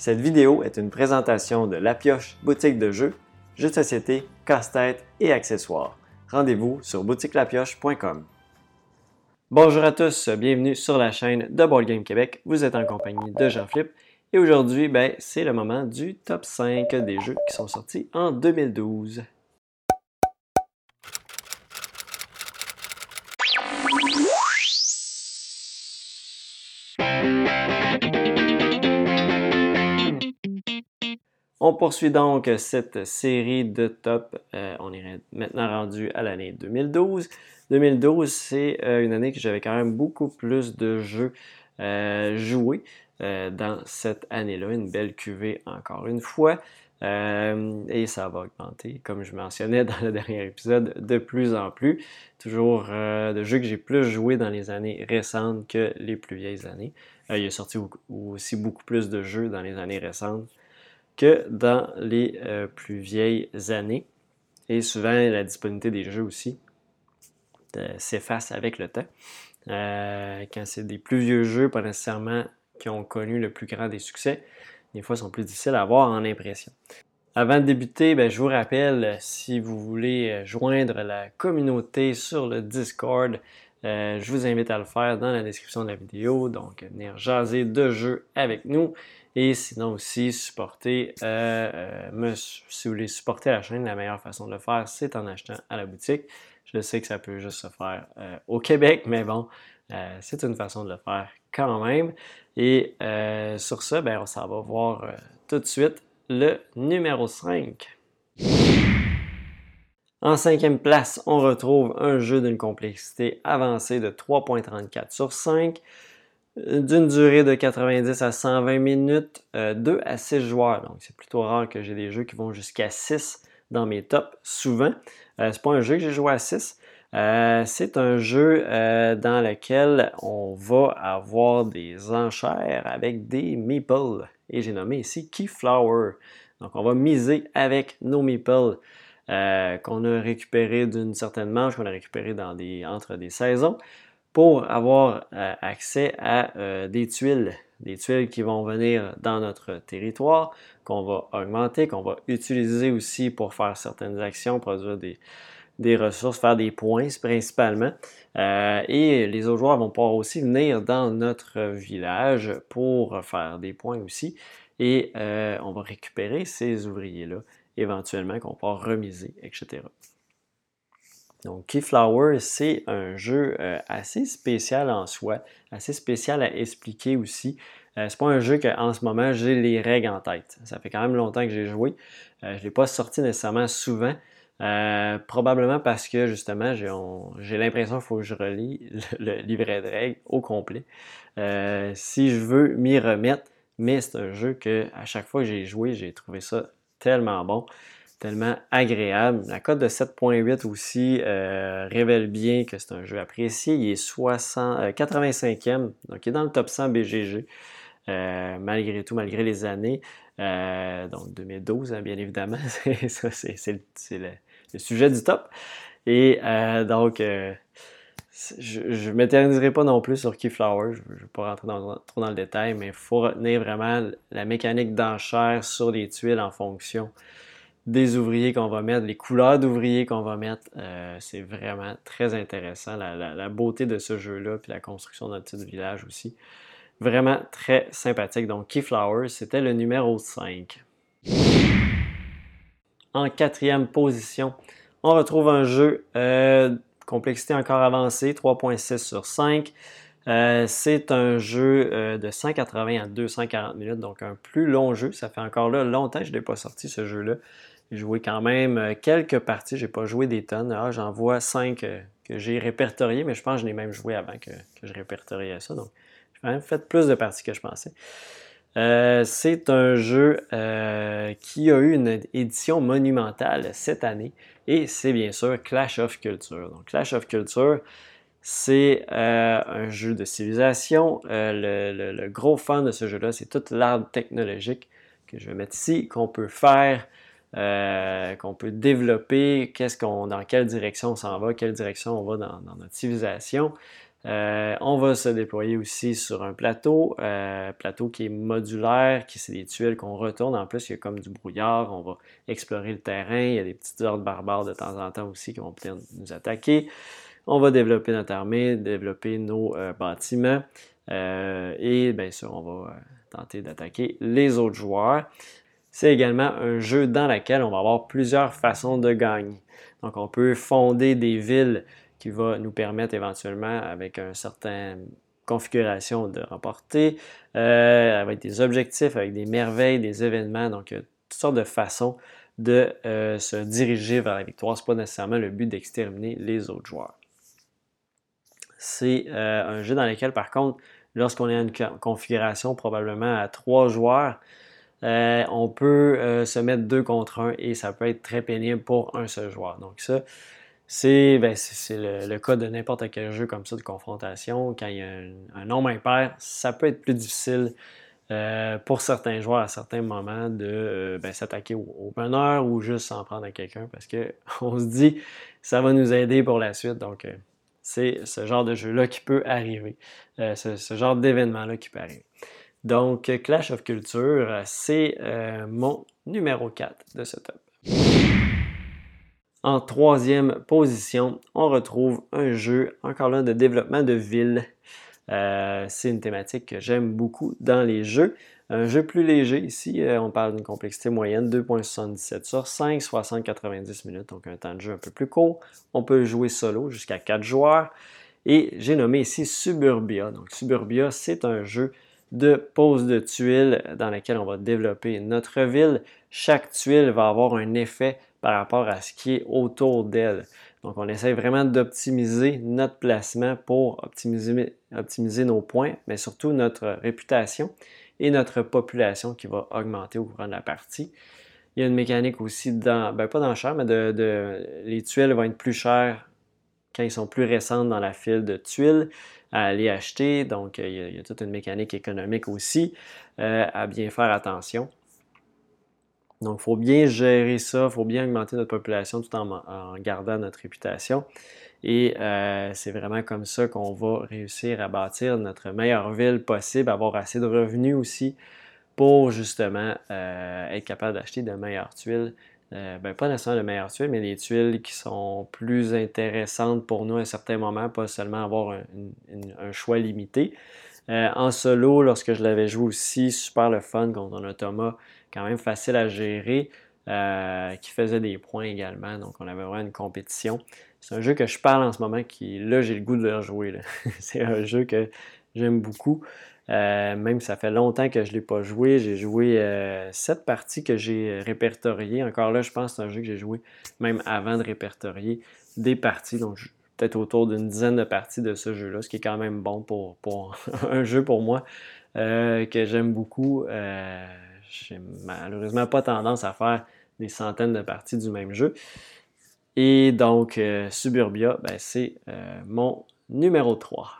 Cette vidéo est une présentation de La Pioche, boutique de jeux, jeux de société, casse-tête et accessoires. Rendez-vous sur boutiquelapioche.com. Bonjour à tous, bienvenue sur la chaîne de Board Game Québec. Vous êtes en compagnie de Jean-Philippe et aujourd'hui, ben, c'est le moment du top 5 des jeux qui sont sortis en 2012. On poursuit donc cette série de top. Euh, on est maintenant rendu à l'année 2012. 2012, c'est euh, une année que j'avais quand même beaucoup plus de jeux euh, joués dans cette année-là. Une belle cuvée encore une fois. et ça va augmenter, comme je mentionnais dans le dernier épisode, de plus en plus. Toujours de jeux que j'ai plus joués dans les années récentes que les plus vieilles années. il est sorti aussi beaucoup plus de jeux dans les années récentes que dans les euh, plus vieilles années. Et souvent, la disponibilité des jeux aussi euh, s'efface avec le temps. Euh, quand c'est des plus vieux jeux, pas nécessairement qui ont connu le plus grand des succès, des fois, sont plus difficiles à avoir en impression. Avant de débuter, ben, je vous rappelle, si vous voulez joindre la communauté sur le Discord, je vous invite à le faire dans la description de la vidéo. Donc, venir jaser de jeux avec nous. Et sinon aussi, supporter, euh, euh, si vous voulez supporter la chaîne, la meilleure façon de le faire, c'est en achetant à la boutique. Je sais que ça peut juste se faire euh, au Québec, mais bon, c'est une façon de le faire quand même. Et sur ça, ben, on s'en va voir tout de suite le numéro 5. En cinquième place, on retrouve un jeu d'une complexité avancée de 3.34 sur 5 d'une durée de 90 à 120 minutes, 2 euh, à 6 joueurs. Donc, c'est plutôt rare que j'ai des jeux qui vont jusqu'à 6 dans mes tops, souvent. Euh, c'est pas un jeu que j'ai joué à 6. Euh, c'est un jeu dans lequel on va avoir des enchères avec des meeples. Et j'ai nommé ici Keyflower. Donc, on va miser avec nos meeples qu'on a récupérés d'une certaine manche, qu'on a récupéré entre des saisons pour avoir euh, accès à euh, des tuiles, des tuiles qui vont venir dans notre territoire, qu'on va augmenter, qu'on va utiliser aussi pour faire certaines actions, produire des, ressources, faire des points principalement. Euh, et les autres joueurs vont pouvoir aussi venir dans notre village pour faire des points aussi. Et on va récupérer ces ouvriers-là éventuellement qu'on pourra remiser, etc. Donc, Keyflower, c'est un jeu euh, assez spécial en soi, assez spécial à expliquer aussi. Euh, c'est pas un jeu qu'en ce moment j'ai les règles en tête. Ça fait quand même longtemps que j'ai joué. Euh, je ne l'ai pas sorti nécessairement souvent. probablement parce que justement, j'ai l'impression qu'il faut que je relis le, le, livret de règles au complet. si je veux m'y remettre, mais c'est un jeu que à chaque fois que j'ai joué, j'ai trouvé ça tellement bon tellement agréable. La cote de 7.8 aussi euh, révèle bien que c'est un jeu apprécié. Il est 60, 85e, euh, donc il est dans le top 100 BGG, euh, malgré tout, malgré les années. donc 2012, hein, bien évidemment, c'est le, le, sujet du top. Et donc, je ne m'éterniserai pas non plus sur Keyflower, je ne vais pas rentrer trop dans le détail, mais il faut retenir vraiment la mécanique d'enchère sur les tuiles en fonction des ouvriers qu'on va mettre, les couleurs d'ouvriers qu'on va mettre. Euh, c'est vraiment très intéressant. La, beauté de ce jeu-là, puis la construction notre petit village aussi. Vraiment très sympathique. Donc, Keyflower, c'était le numéro 5. En quatrième position, on retrouve un jeu euh, complexité encore avancée, 3.6 sur 5. Euh, c'est un jeu de 180 à 240 minutes, donc un plus long jeu. Ça fait encore là longtemps que je n'ai pas sorti ce jeu-là. J'ai joué quand même euh, quelques parties. J'ai pas joué des tonnes. Ah, j'en vois cinq euh, que j'ai répertoriées, mais je pense que je l'ai même joué avant que, je répertoriais ça. Donc, j'ai quand même fait plus de parties que je pensais. Euh, c'est un jeu qui a eu une édition monumentale cette année et c'est bien sûr Clash of Culture. Donc Clash of Culture, c'est un jeu de civilisation. le, gros fan de ce jeu-là, c'est toute l'arbre technologique que je vais mettre ici, qu'on peut faire euh, qu'on peut développer, qu'est-ce qu'on, dans quelle direction on s'en va, quelle direction on va dans, notre civilisation. Euh, on va se déployer aussi sur un plateau, euh, plateau qui est modulaire, qui c'est des tuiles qu'on retourne. En plus, il y a comme du brouillard, on va explorer le terrain. Il y a des petites ordres barbares de temps en temps aussi qui vont nous attaquer. On va développer notre armée, développer nos euh, bâtiments et bien sûr, on va tenter d'attaquer les autres joueurs. C'est également un jeu dans lequel on va avoir plusieurs façons de gagner. Donc, on peut fonder des villes qui va nous permettre éventuellement, avec une certaine configuration, de remporter, euh, avec des objectifs, avec des merveilles, des événements. Donc, il y a toutes sortes de façons de euh, se diriger vers la victoire. Ce n'est pas nécessairement le but d'exterminer les autres joueurs. C'est euh, un jeu dans lequel, par contre, lorsqu'on est à une configuration probablement à trois joueurs, on peut se mettre deux contre un et ça peut être très pénible pour un seul joueur. Donc ça, c'est ben, le, cas de n'importe quel jeu comme ça de confrontation. Quand il y a un, nombre impair, ça peut être plus difficile euh, pour certains joueurs à certains moments de euh, ben, s'attaquer au, bonheur ou juste s'en prendre à quelqu'un parce qu'on se dit ça va nous aider pour la suite. Donc, euh, c'est ce genre de jeu-là qui peut arriver, ce, ce, genre d'événement-là qui peut arriver. Donc, Clash of Culture, c'est mon numéro 4 de ce top. En troisième position, on retrouve un jeu, encore là, de développement de ville. Euh, c'est une thématique que j'aime beaucoup dans les jeux. Un jeu plus léger ici, euh, on parle d'une complexité moyenne 2.77 sur 5, 60-90 minutes, donc un temps de jeu un peu plus court. On peut jouer solo jusqu'à 4 joueurs. Et j'ai nommé ici Suburbia. Donc Suburbia, c'est un jeu de pose de tuiles dans lequel on va développer notre ville. Chaque tuile va avoir un effet par rapport à ce qui est autour d'elle. Donc, on essaie vraiment d'optimiser notre placement pour optimiser, nos points, mais surtout notre réputation et notre population qui va augmenter au cours de la partie. Il y a une mécanique aussi dans, ben pas dans cher, mais de, les tuiles vont être plus chères quand ils sont plus récentes dans la file de tuiles à aller acheter. Donc, il y a, toute une mécanique économique aussi euh, à bien faire attention. Donc, il faut bien gérer ça, il faut bien augmenter notre population tout en, gardant notre réputation. Et euh, c'est vraiment comme ça qu'on va réussir à bâtir notre meilleure ville possible, avoir assez de revenus aussi pour justement euh, être capable d'acheter de meilleures tuiles. Euh, ben, pas nécessairement de meilleures tuiles, mais des tuiles qui sont plus intéressantes pour nous à un certain moment, pas seulement avoir un, choix limité. en solo, lorsque je l'avais joué aussi, super le fun contre un automa quand même facile à gérer, euh, qui faisait des points également. Donc, on avait vraiment une compétition. C'est un jeu que je parle en ce moment qui, là, j'ai le goût de le rejouer. c'est un jeu que j'aime beaucoup. Euh, même ça fait longtemps que je ne l'ai pas joué. J'ai joué euh, sept parties que j'ai répertoriées. Encore là, je pense que c'est un jeu que j'ai joué même avant de répertorier des parties. Donc, peut-être autour d'une dizaine de parties de ce jeu-là, ce qui est quand même bon pour, pour un jeu pour moi que j'aime beaucoup j'ai malheureusement pas tendance à faire des centaines de parties du même jeu. Et donc, euh, Suburbia, ben, c'est euh, mon numéro 3.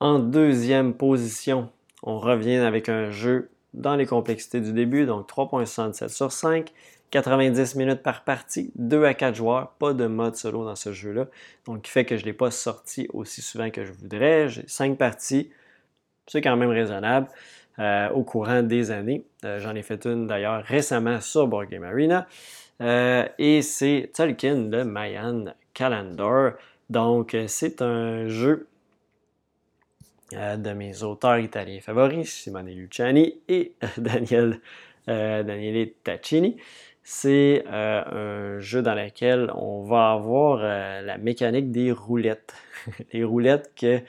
En deuxième position, on revient avec un jeu dans les complexités du début, donc 3.67 sur 5, 90 minutes par partie, 2 à 4 joueurs, pas de mode solo dans ce jeu-là, donc qui fait que je ne l'ai pas sorti aussi souvent que je voudrais. J'ai 5 parties, c'est quand même raisonnable. Euh, au courant des années. Euh, j'en ai fait une d'ailleurs récemment sur Board Game Arena. Euh, et c'est Tolkien de Mayan Calendar. Donc, c'est un jeu de mes auteurs italiens favoris, Simone Luciani et Daniel, Daniele Taccini. C'est un jeu dans lequel on va avoir la mécanique des roulettes. les roulettes que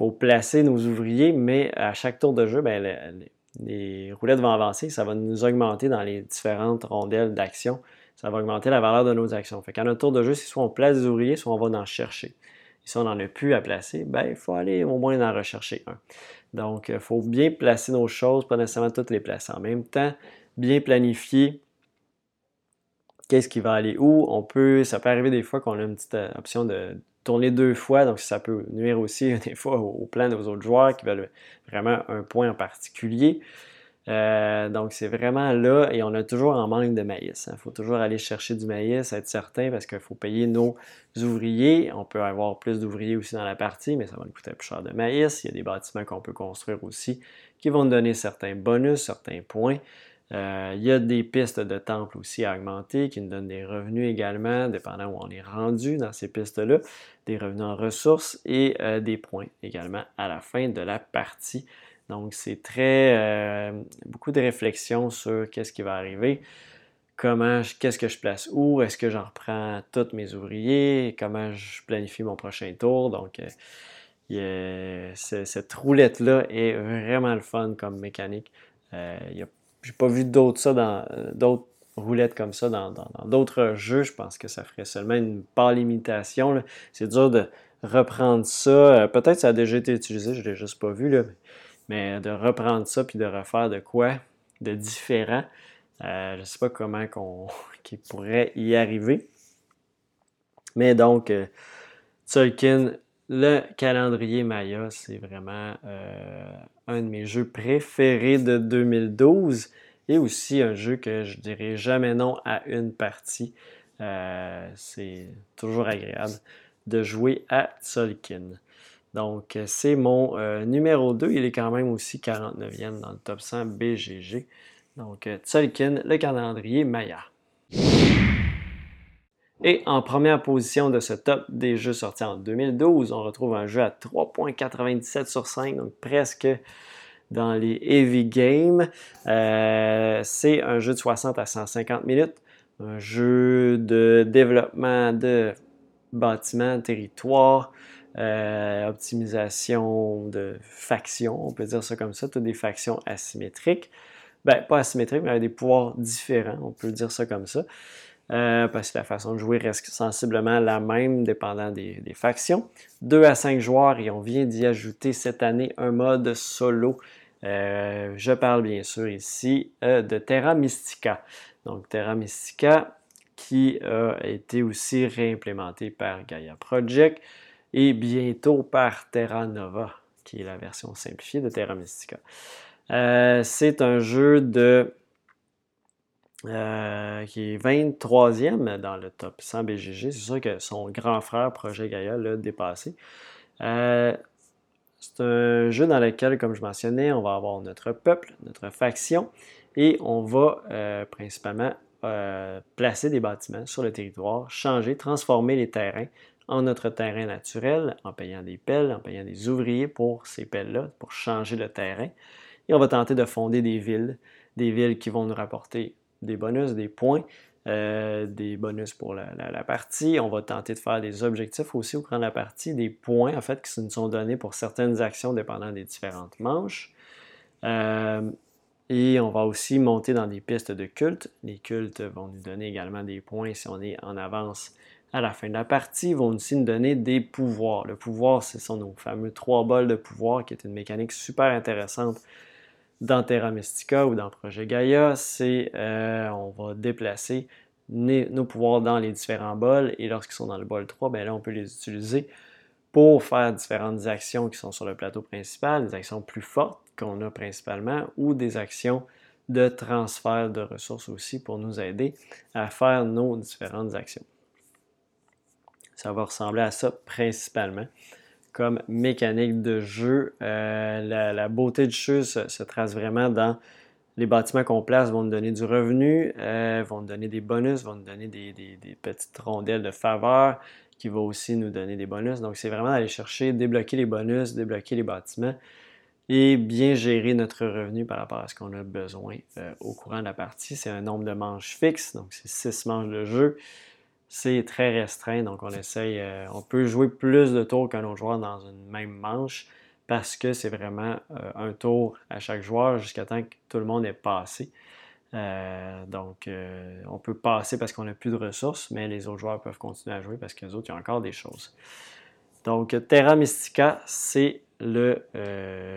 faut placer nos ouvriers, mais à chaque tour de jeu, ben, les, roulettes vont avancer, ça va nous augmenter dans les différentes rondelles d'action. Ça va augmenter la valeur de nos actions. Fait qu'à notre tour de jeu, si soit on place des ouvriers, soit on va en chercher. Et si on n'en a plus à placer, ben, il faut aller au moins en rechercher un. Donc, il faut bien placer nos choses, pas nécessairement toutes les placer en même temps, bien planifier qu'est-ce qui va aller où. On peut, ça peut arriver des fois qu'on a une petite euh, option de tourner deux fois, donc ça peut nuire aussi des fois au, plan de vos autres joueurs qui veulent vraiment un point en particulier. Euh, donc, c'est vraiment là et on a toujours en manque de maïs. Il hein. faut toujours aller chercher du maïs, être certain, parce qu'il faut payer nos ouvriers. On peut avoir plus d'ouvriers aussi dans la partie, mais ça va nous coûter plus cher de maïs. Il y a des bâtiments qu'on peut construire aussi qui vont nous donner certains bonus, certains points. Euh, il y a des pistes de temple aussi à augmenter qui nous donnent des revenus également, dépendant où on est rendu dans ces pistes-là, des revenus en ressources et euh, des points également à la fin de la partie. Donc, c'est très euh, beaucoup de réflexion sur qu'est-ce qui va arriver, comment, qu'est-ce que je place où, est-ce que j'en reprends tous mes ouvriers, comment je planifie mon prochain tour. Donc, cette roulette-là est vraiment le fun comme mécanique. Euh, J'ai pas vu d'autres ça dans d'autres roulettes comme ça dans d'autres jeux. Je pense que ça ferait seulement une par limitation. C'est dur de reprendre ça. Peut-être que ça a déjà été utilisé, je l'ai juste pas vu. Là. Mais de reprendre ça puis de refaire de quoi de différent, euh, je sais pas comment qu'on pourrait y arriver. Mais donc, euh, Tolkien, le calendrier Maya, c'est vraiment euh, un de mes jeux préférés de 2012 et aussi un jeu que je dirais jamais non à une partie. c'est toujours agréable de jouer à Tolkien. Donc, euh, c'est mon euh, numéro 2. Il est quand même aussi 49e dans le top 100 BGG. Donc, euh, Tzolk'in, le calendrier Maya. Et en première position de ce top des jeux sortis en 2012, on retrouve un jeu à 3.97 sur 5, donc presque dans les heavy games. c'est un jeu de 60 à 150 minutes, un jeu de développement de bâtiments, territoires, euh, optimisation de factions, on peut dire ça comme ça, toutes des factions asymétriques. Ben, pas asymétriques, mais avec des pouvoirs différents, on peut dire ça comme ça. Euh, parce que la façon de jouer reste sensiblement la même dépendant des, factions. 2 à 5 joueurs et on vient d'y ajouter cette année un mode solo. Euh, je parle bien sûr ici de Terra Mystica. Donc Terra Mystica qui a été aussi réimplémenté par Gaia Project et bientôt par Terra Nova, qui est la version simplifiée de Terra Mystica. Euh, c'est un jeu de euh, qui est 23e dans le top 100 BGG. C'est sûr que son grand frère, Projet Gaia, l'a dépassé. Euh, c'est un jeu dans lequel, comme je mentionnais, on va avoir notre peuple, notre faction, et on va principalement placer des bâtiments sur le territoire, changer, transformer les terrains en notre terrain naturel, en payant des pelles, en payant des ouvriers pour ces pelles-là, pour changer le terrain. Et on va tenter de fonder des villes, des villes qui vont nous rapporter des bonus, des points, euh, des bonus pour la, partie. On va tenter de faire des objectifs aussi au cours de la partie, des points en fait qui nous sont donnés pour certaines actions dépendant des différentes manches. Euh, et on va aussi monter dans des pistes de culte. Les cultes vont nous donner également des points si on est en avance à la fin de la partie, vont aussi nous donner des pouvoirs. Le pouvoir, ce sont nos fameux trois bols de pouvoir, qui est une mécanique super intéressante dans Terra Mystica ou dans Projet Gaia. C'est euh, on va déplacer nos pouvoirs dans les différents bols et lorsqu'ils sont dans le bol 3, ben là, on peut les utiliser pour faire différentes actions qui sont sur le plateau principal, des actions plus fortes qu'on a principalement ou des actions de transfert de ressources aussi pour nous aider à faire nos différentes actions. Ça va ressembler à ça principalement comme mécanique de jeu. Euh, la, beauté du jeu se, trace vraiment dans les bâtiments qu'on place vont nous donner du revenu, euh, vont nous donner des bonus, vont nous donner des, petites rondelles de faveur qui vont aussi nous donner des bonus. Donc, c'est vraiment d'aller chercher, débloquer les bonus, débloquer les bâtiments et bien gérer notre revenu par rapport à ce qu'on a besoin euh, au courant de la partie. C'est un nombre de manches fixe, donc c'est six manches de jeu c'est très restreint. Donc, on essaye, euh, on peut jouer plus de tours qu'un autre joueur dans une même manche parce que c'est vraiment euh, un tour à chaque joueur jusqu'à temps que tout le monde est passé. Euh, donc, on peut passer parce qu'on n'a plus de ressources, mais les autres joueurs peuvent continuer à jouer parce autres, ont encore des choses. Donc, Terra Mystica, c'est le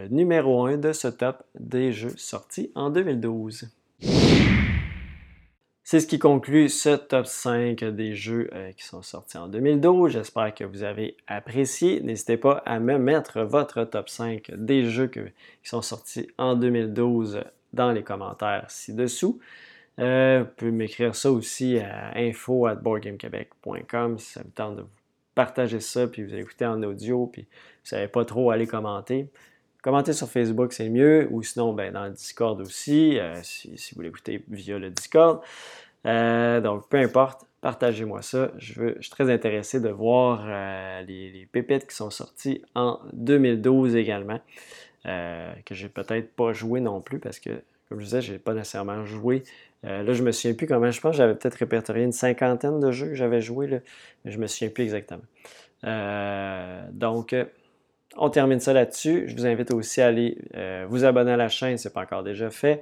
numéro 1 de ce top des jeux sortis en 2012. C'est ce qui conclut ce top 5 des jeux euh, qui sont sortis en 2012. J'espère que vous avez apprécié. N'hésitez pas à me mettre votre top 5 des jeux qui sont sortis en 2012 dans les commentaires ci-dessous. vous pouvez m'écrire ça aussi à info.boardgamequebec.com si ça vous tente de vous partager ça, puis vous écoutez en audio, puis vous ne savez pas trop aller commenter. Commenter sur Facebook, c'est mieux, ou sinon ben, dans le Discord aussi, si, si, vous l'écoutez via le Discord. Donc, peu importe, partagez-moi ça. Je, suis très intéressé de voir euh, les, pépites qui sont sorties en 2012 également, euh, que j'ai peut-être pas joué non plus parce que, comme je disais, je n'ai pas nécessairement joué. Euh, là, je me souviens plus comment, je pense j'avais peut-être répertorié une cinquantaine de jeux que j'avais joué, là, mais je me souviens plus exactement. donc, on termine ça là-dessus. Je vous invite aussi à aller vous abonner à la chaîne si ce n'est pas encore déjà fait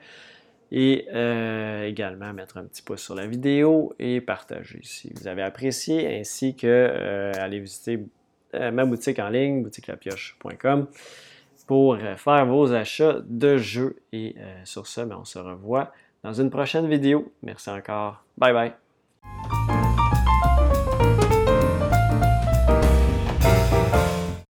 et euh, également mettre un petit pouce sur la vidéo et partager si vous avez apprécié, ainsi que euh, aller visiter euh, ma boutique en ligne, boutiquelapioche.com, pour faire vos achats de jeux. Et sur ça, ben, on se revoit dans une prochaine vidéo. Merci encore. Bye bye.